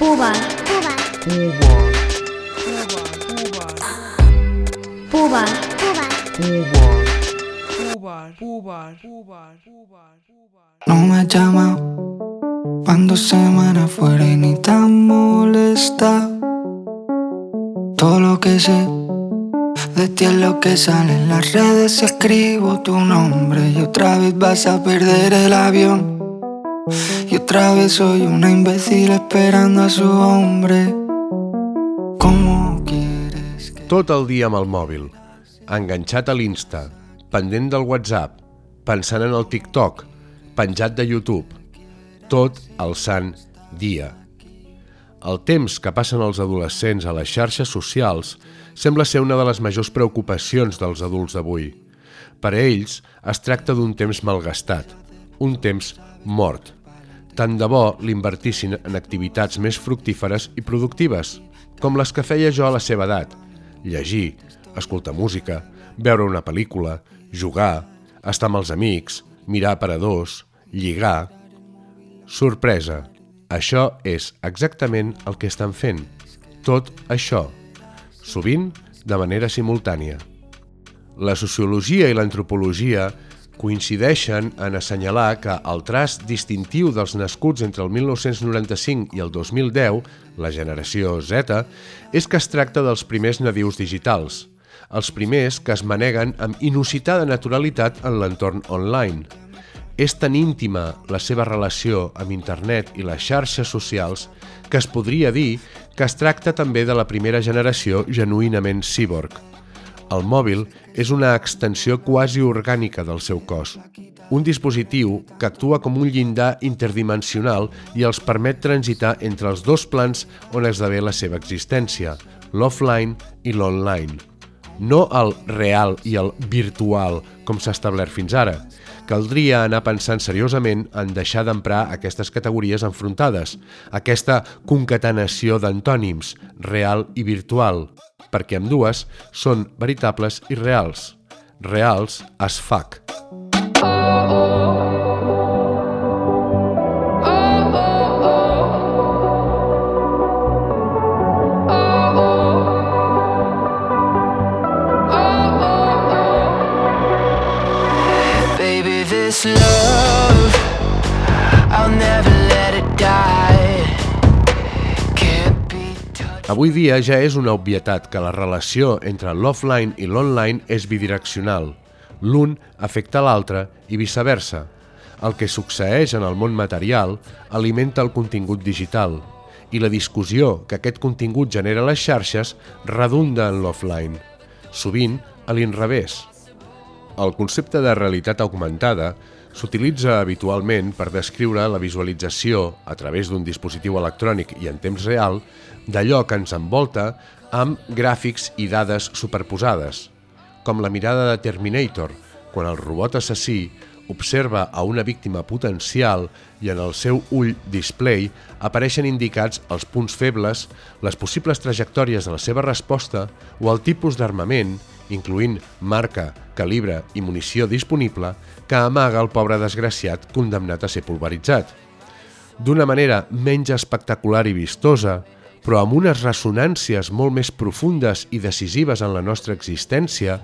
Pubar. Pubar. Pubar. Pubar. No me llama cuando semana fuera y ni tan molesta. Todo lo que sé de ti es lo que sale en las redes. Si escribo tu nombre y otra vez vas a perder el avión. Y otra vez soy una imbécil esperando a su hombre. ¿Cómo quieres que.? Tot el dia amb el mòbil, enganxat a l'Insta, pendent del WhatsApp, pensant en el TikTok, penjat de YouTube. Tot el sant dia. El temps que passen els adolescents a les xarxes socials sembla ser una de les majors preocupacions dels adults d'avui. Per a ells es tracta d'un temps malgastat, un temps mort. Tant de bo l'invertissin en activitats més fructíferes i productives, com les que feia jo a la seva edat. Llegir, escoltar música, veure una pel·lícula, jugar, estar amb els amics, mirar aparadors, lligar... Sorpresa! Això és exactament el que estan fent. Tot això. Sovint de manera simultània. La sociologia i l'antropologia coincideixen en assenyalar que el traç distintiu dels nascuts entre el 1995 i el 2010, la generació Z, és que es tracta dels primers nadius digitals, els primers que es maneguen amb inusitada naturalitat en l'entorn online. És tan íntima la seva relació amb internet i les xarxes socials que es podria dir que es tracta també de la primera generació genuïnament cíborg. El mòbil és una extensió quasi orgànica del seu cos, un dispositiu que actua com un llindar interdimensional i els permet transitar entre els dos plans on esdevé la seva existència, l'offline i l'online. No el real i el virtual, com s'ha establert fins ara. Caldria anar pensant seriosament en deixar d'emprar aquestes categories enfrontades, aquesta concatenació d'antònims, real i virtual, perquè amb dues són veritables i reals. Reals as fuck. Baby, Avui dia ja és una obvietat que la relació entre l'offline i l'online és bidireccional. L'un afecta l'altre i viceversa. El que succeeix en el món material alimenta el contingut digital i la discussió que aquest contingut genera a les xarxes redunda en l'offline, sovint a l'inrevés. El concepte de realitat augmentada s'utilitza habitualment per descriure la visualització, a través d'un dispositiu electrònic i en temps real, d'allò que ens envolta amb gràfics i dades superposades, com la mirada de Terminator, quan el robot assassí observa a una víctima potencial i en el seu ull display apareixen indicats els punts febles, les possibles trajectòries de la seva resposta o el tipus d'armament, incloent marca, calibre i munició disponible, que amaga el pobre desgraciat condemnat a ser pulveritzat. D'una manera menys espectacular i vistosa, però amb unes ressonàncies molt més profundes i decisives en la nostra existència,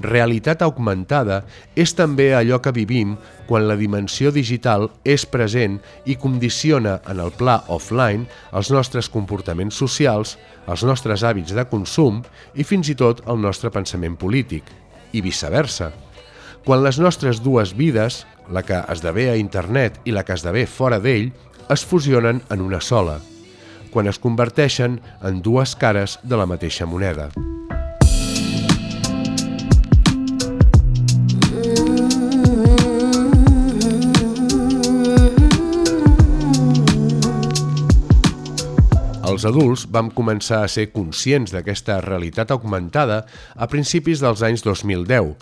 realitat augmentada és també allò que vivim quan la dimensió digital és present i condiciona en el pla offline els nostres comportaments socials, els nostres hàbits de consum i fins i tot el nostre pensament polític, i viceversa. Quan les nostres dues vides, la que esdevé a internet i la que esdevé fora d'ell, es fusionen en una sola, quan es converteixen en dues cares de la mateixa moneda. Els adults vam començar a ser conscients d'aquesta realitat augmentada a principis dels anys 2010,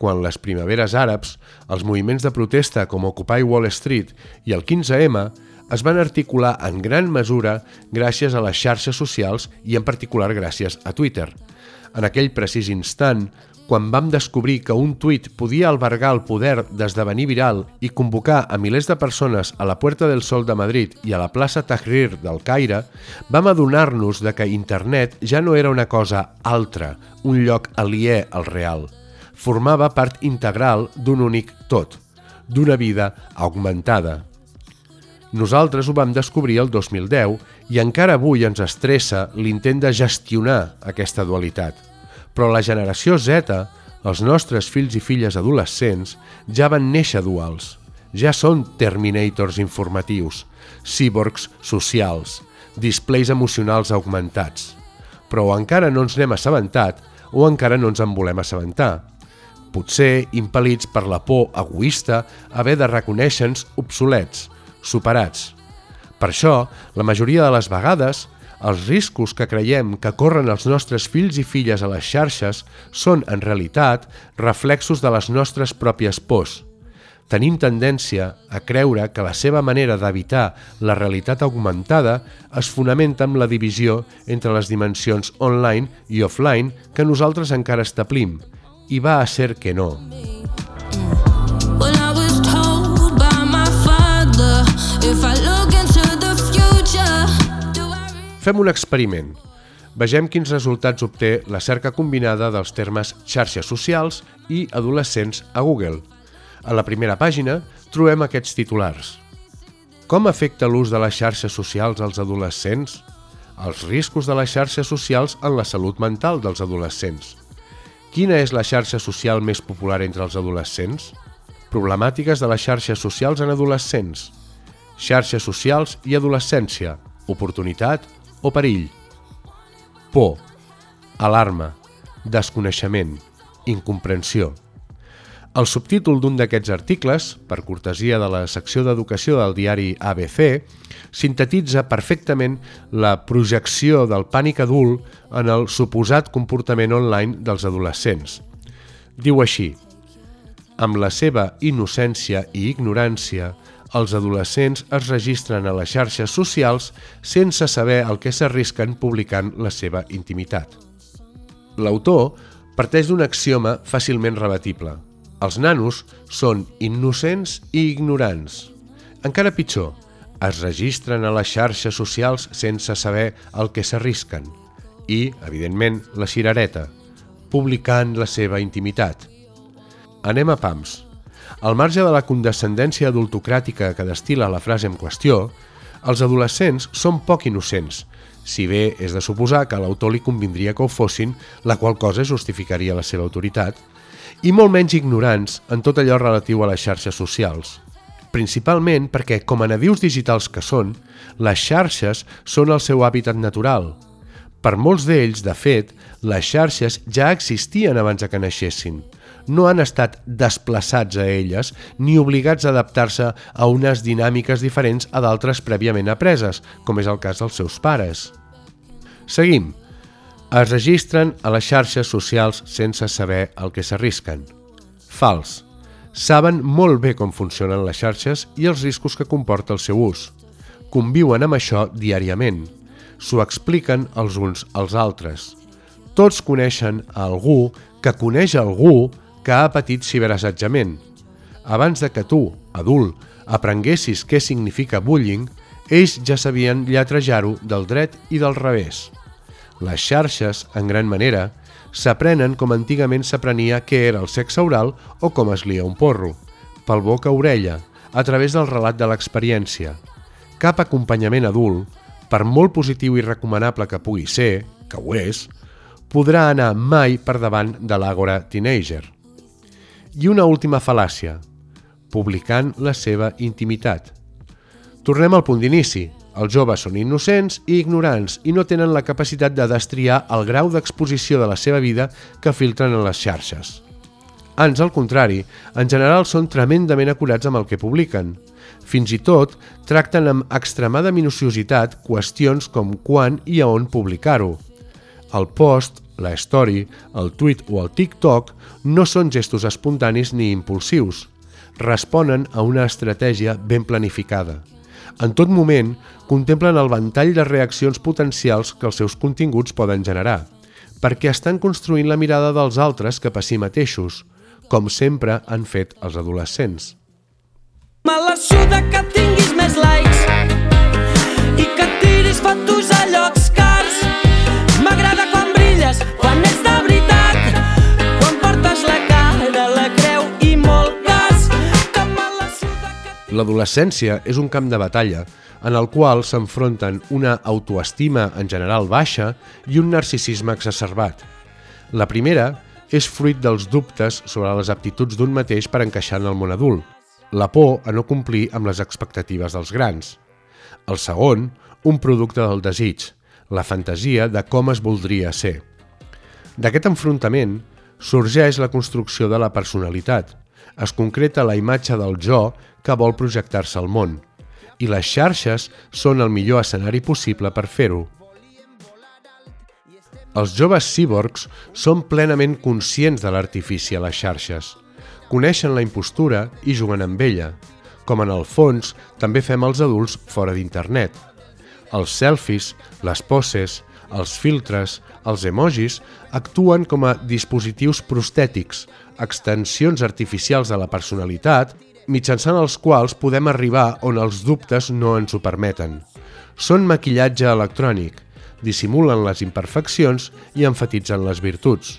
quan les primaveres àrabs, els moviments de protesta com Occupy Wall Street i el 15M es van articular en gran mesura gràcies a les xarxes socials i en particular gràcies a Twitter. En aquell precís instant, quan vam descobrir que un tuit podia albergar el poder d'esdevenir viral i convocar a milers de persones a la Puerta del Sol de Madrid i a la plaça Tahrir del Caire, vam adonar-nos de que internet ja no era una cosa altra, un lloc aliè al real. Formava part integral d'un únic tot, d'una vida augmentada. Nosaltres ho vam descobrir el 2010 i encara avui ens estressa l'intent de gestionar aquesta dualitat. Però la generació Z, els nostres fills i filles adolescents, ja van néixer duals. Ja són terminators informatius, cíborgs socials, displays emocionals augmentats. Però encara no ens n'hem assabentat o encara no ens en volem assabentar. Potser impel·lits per la por egoista haver de reconèixer-nos obsolets, superats. Per això, la majoria de les vegades, els riscos que creiem que corren els nostres fills i filles a les xarxes són, en realitat, reflexos de les nostres pròpies pors. Tenim tendència a creure que la seva manera d'evitar la realitat augmentada es fonamenta en la divisió entre les dimensions online i offline que nosaltres encara establim, i va a ser que no. Fem un experiment. Vegem quins resultats obté la cerca combinada dels termes xarxes socials i adolescents a Google. A la primera pàgina trobem aquests titulars. Com afecta l'ús de les xarxes socials als adolescents? Els riscos de les xarxes socials en la salut mental dels adolescents. Quina és la xarxa social més popular entre els adolescents? Problemàtiques de les xarxes socials en adolescents. Xarxes socials i adolescència. Oportunitat o perill. Por, alarma, desconeixement, incomprensió. El subtítol d'un d'aquests articles, per cortesia de la secció d'educació del diari ABC, sintetitza perfectament la projecció del pànic adult en el suposat comportament online dels adolescents. Diu així, amb la seva innocència i ignorància, els adolescents es registren a les xarxes socials sense saber el que s'arrisquen publicant la seva intimitat. L'autor parteix d'un axioma fàcilment rebatible. Els nanos són innocents i ignorants. Encara pitjor, es registren a les xarxes socials sense saber el que s'arrisquen. I, evidentment, la cirereta, publicant la seva intimitat. Anem a pams. Al marge de la condescendència adultocràtica que destila la frase en qüestió, els adolescents són poc innocents, si bé és de suposar que l'autor li convindria que ho fossin, la qual cosa justificaria la seva autoritat, i molt menys ignorants en tot allò relatiu a les xarxes socials. Principalment perquè, com a nadius digitals que són, les xarxes són el seu hàbitat natural. Per molts d'ells, de fet, les xarxes ja existien abans que naixessin, no han estat desplaçats a elles ni obligats a adaptar-se a unes dinàmiques diferents a d'altres prèviament apreses, com és el cas dels seus pares. Seguim. Es registren a les xarxes socials sense saber el que s'arrisquen. Fals. Saben molt bé com funcionen les xarxes i els riscos que comporta el seu ús. Conviuen amb això diàriament. S'ho expliquen els uns als altres. Tots coneixen algú que coneix algú que ha patit ciberassetjament. Abans de que tu, adult, aprenguessis què significa bullying, ells ja sabien lletrejar-ho del dret i del revés. Les xarxes, en gran manera, s'aprenen com antigament s'aprenia què era el sexe oral o com es lia un porro, pel boca a orella, a través del relat de l'experiència. Cap acompanyament adult, per molt positiu i recomanable que pugui ser, que ho és, podrà anar mai per davant de l'àgora teenager. I una última fal·làcia, publicant la seva intimitat. Tornem al punt d'inici. Els joves són innocents i ignorants i no tenen la capacitat de destriar el grau d'exposició de la seva vida que filtren en les xarxes. Ans al contrari, en general són tremendament acurats amb el que publiquen. Fins i tot tracten amb extremada minuciositat qüestions com quan i a on publicar-ho. El post la story, el tweet o el TikTok no són gestos espontanis ni impulsius. Responen a una estratègia ben planificada. En tot moment, contemplen el ventall de reaccions potencials que els seus continguts poden generar. perquè estan construint la mirada dels altres cap a si mateixos, com sempre han fet els adolescents. Me la suda que tinguis més likes i que tiris fotos a llocs L'adolescència és un camp de batalla en el qual s'enfronten una autoestima en general baixa i un narcisisme exacerbat. La primera és fruit dels dubtes sobre les aptituds d'un mateix per encaixar en el món adult, la por a no complir amb les expectatives dels grans. El segon, un producte del desig, la fantasia de com es voldria ser. D'aquest enfrontament sorgeix la construcció de la personalitat, es concreta la imatge del jo que vol projectar-se al món – i les xarxes són el millor escenari possible per fer-ho. Els joves cíborgs són plenament conscients de l'artifici a les xarxes. Coneixen la impostura i juguen amb ella, com en el fons també fem els adults fora d'internet. Els selfies, les poses, els filtres, els emojis actuen com a dispositius prostètics, extensions artificials de la personalitat mitjançant els quals podem arribar on els dubtes no ens ho permeten. Són maquillatge electrònic, dissimulen les imperfeccions i enfatitzen les virtuts.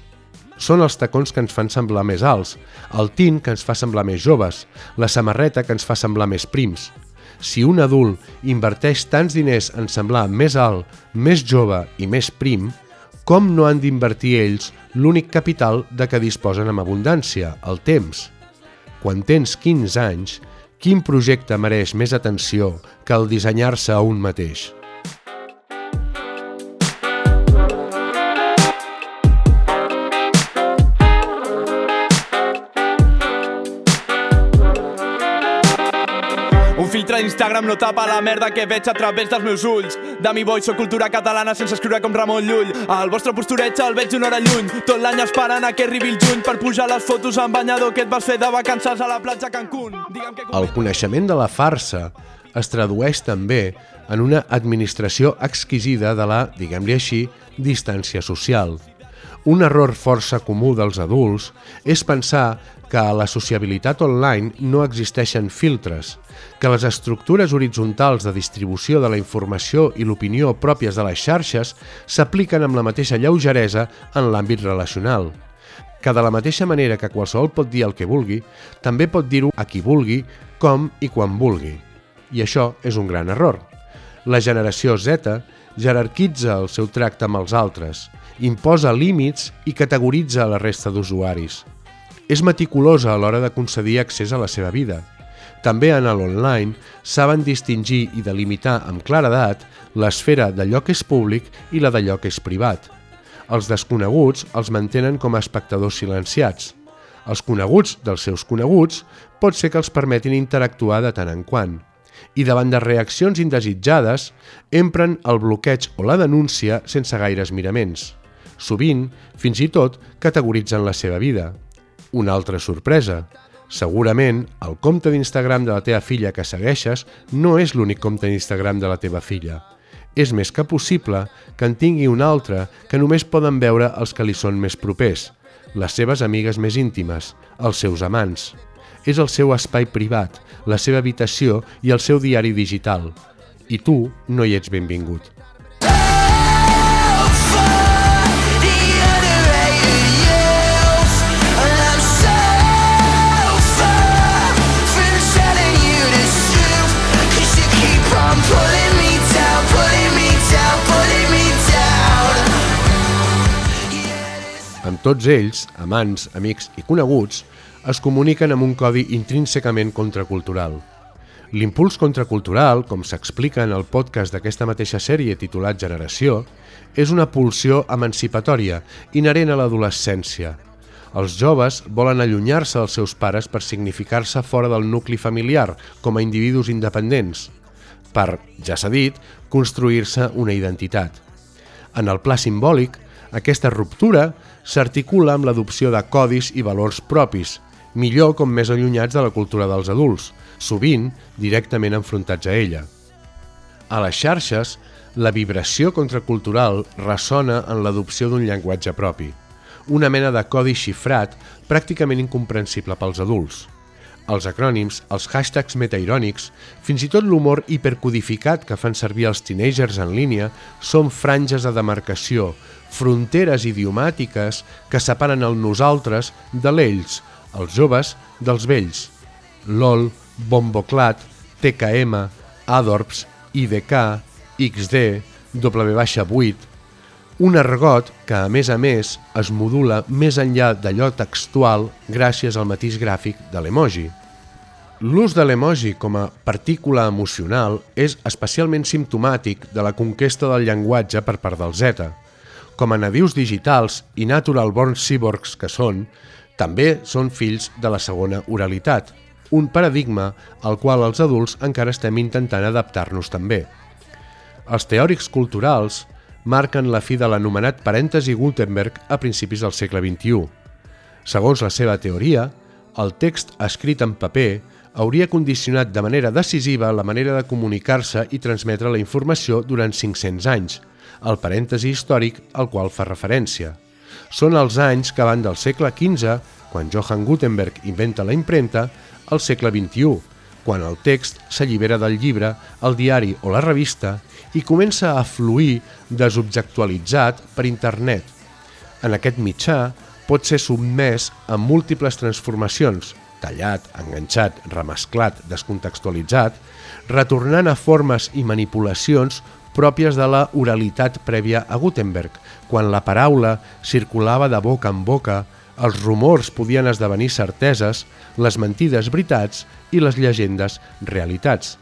Són els tacons que ens fan semblar més alts, el tint que ens fa semblar més joves, la samarreta que ens fa semblar més prims. Si un adult inverteix tants diners en semblar més alt, més jove i més prim, com no han d'invertir ells l'únic capital de què disposen amb abundància, el temps? quan tens 15 anys, quin projecte mereix més atenció que el dissenyar-se a un mateix? Filtre d'Instagram no tapa la merda que veig a través dels meus ulls. De mi boy, soc cultura catalana sense escriure com Ramon Llull. El vostre postureig el veig una hora lluny. Tot l'any esperant a que arribi el juny per pujar les fotos amb banyador que et vas fer de vacances a la platja Cancún. Digue'm que... El coneixement de la farsa es tradueix també en una administració exquisida de la, diguem-li així, distància social. Un error força comú dels adults és pensar que a la sociabilitat online no existeixen filtres, que les estructures horitzontals de distribució de la informació i l'opinió pròpies de les xarxes s'apliquen amb la mateixa lleugeresa en l'àmbit relacional, que de la mateixa manera que qualsevol pot dir el que vulgui, també pot dir-ho a qui vulgui, com i quan vulgui. I això és un gran error. La generació Z jerarquitza el seu tracte amb els altres, imposa límits i categoritza la resta d'usuaris. És meticulosa a l'hora de concedir accés a la seva vida. També en l'online saben distingir i delimitar amb claredat l'esfera d'allò que és públic i la d'allò que és privat. Els desconeguts els mantenen com a espectadors silenciats. Els coneguts dels seus coneguts pot ser que els permetin interactuar de tant en quant. I davant de reaccions indesitjades, empren el bloqueig o la denúncia sense gaires miraments. Sovint, fins i tot, categoritzen la seva vida. Una altra sorpresa. Segurament, el compte d'Instagram de la teva filla que segueixes no és l'únic compte d'Instagram de la teva filla. És més que possible que en tingui un altre que només poden veure els que li són més propers, les seves amigues més íntimes, els seus amants. És el seu espai privat, la seva habitació i el seu diari digital. I tu no hi ets benvingut. Tots ells, amants, amics i coneguts, es comuniquen amb un codi intrínsecament contracultural. L'impuls contracultural, com s'explica en el podcast d'aquesta mateixa sèrie titulat Generació, és una pulsió emancipatòria inherent a l'adolescència. Els joves volen allunyar-se dels seus pares per significar-se fora del nucli familiar com a individus independents, per, ja s'ha dit, construir-se una identitat. En el pla simbòlic, aquesta ruptura s'articula amb l'adopció de codis i valors propis, millor com més allunyats de la cultura dels adults, sovint directament enfrontats a ella. A les xarxes, la vibració contracultural ressona en l'adopció d'un llenguatge propi, una mena de codi xifrat pràcticament incomprensible pels adults. Els acrònims, els hashtags metairònics, fins i tot l'humor hipercodificat que fan servir els teenagers en línia són franges de demarcació, fronteres idiomàtiques que separen el nosaltres de l'ells, els joves dels vells. LOL, Bomboclat, TKM, Adorps, IDK, XD, W-8, un argot que, a més a més, es modula més enllà d'allò textual gràcies al matís gràfic de l'emoji. L'ús de l'emoji com a partícula emocional és especialment simptomàtic de la conquesta del llenguatge per part del Z. Com a nadius digitals i natural born cyborgs que són, també són fills de la segona oralitat, un paradigma al qual els adults encara estem intentant adaptar-nos també. Els teòrics culturals marquen la fi de l'anomenat parèntesi Gutenberg a principis del segle XXI. Segons la seva teoria, el text escrit en paper hauria condicionat de manera decisiva la manera de comunicar-se i transmetre la informació durant 500 anys, el parèntesi històric al qual fa referència. Són els anys que van del segle XV, quan Johann Gutenberg inventa la imprenta, al segle XXI, quan el text s'allibera del llibre, el diari o la revista i comença a fluir desobjectualitzat per internet. En aquest mitjà pot ser submès a múltiples transformacions, tallat, enganxat, remesclat, descontextualitzat, retornant a formes i manipulacions pròpies de la oralitat prèvia a Gutenberg, quan la paraula circulava de boca en boca, els rumors podien esdevenir certeses, les mentides veritats i les llegendes realitats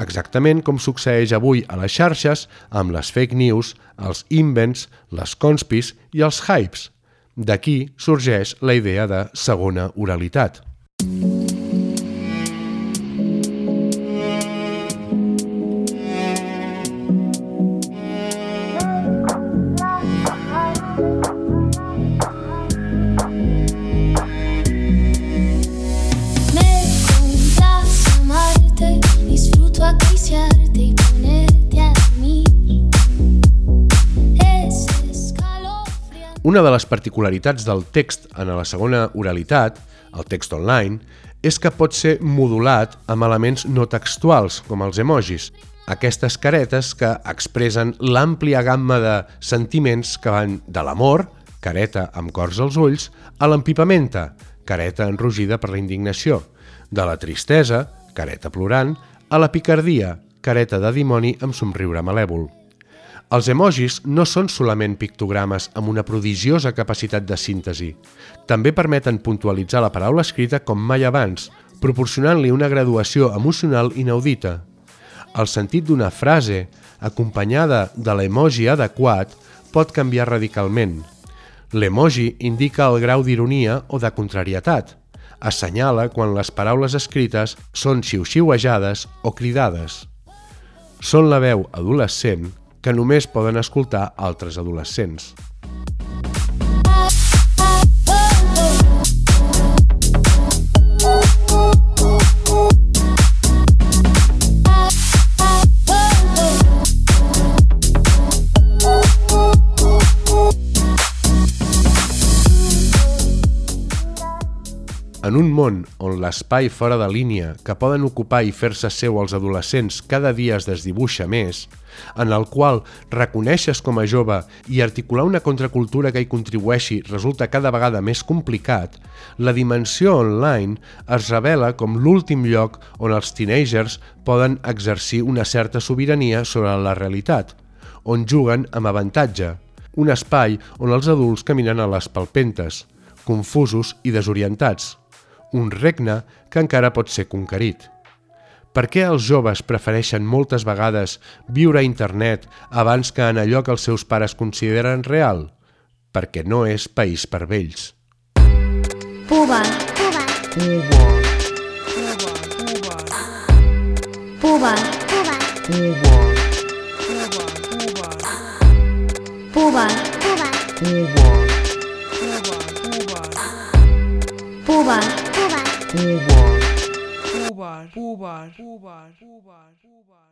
exactament com succeeix avui a les xarxes amb les fake news, els invents, les conspis i els hypes. D'aquí sorgeix la idea de segona oralitat. Una de les particularitats del text en la segona oralitat, el text online, és que pot ser modulat amb elements no textuals, com els emojis, aquestes caretes que expressen l'àmplia gamma de sentiments que van de l'amor, careta amb cors als ulls, a l'empipamenta, careta enrugida per la indignació, de la tristesa, careta plorant, a la picardia, careta de dimoni amb somriure malèvol. Els emojis no són solament pictogrames amb una prodigiosa capacitat de síntesi. També permeten puntualitzar la paraula escrita com mai abans, proporcionant-li una graduació emocional inaudita. El sentit d'una frase, acompanyada de l'emoji adequat, pot canviar radicalment. L'emoji indica el grau d'ironia o de contrarietat. Assenyala quan les paraules escrites són xiu-xiuejades o cridades. Són la veu adolescent que només poden escoltar altres adolescents. En un món on l'espai fora de línia que poden ocupar i fer-se seu els adolescents cada dia es desdibuixa més, en el qual reconeixes com a jove i articular una contracultura que hi contribueixi resulta cada vegada més complicat, la dimensió online es revela com l'últim lloc on els teenagers poden exercir una certa sobirania sobre la realitat, on juguen amb avantatge, un espai on els adults caminen a les palpentes, confusos i desorientats, un regne que encara pot ser conquerit. Per què els joves prefereixen moltes vegades viure a internet abans que en allò que els seus pares consideren real? Perquè no és país per vells. Puba. Puba. Puba. Puba. Puba. Puba. Puba. Puba. Puba. Uber, Uber, Uber,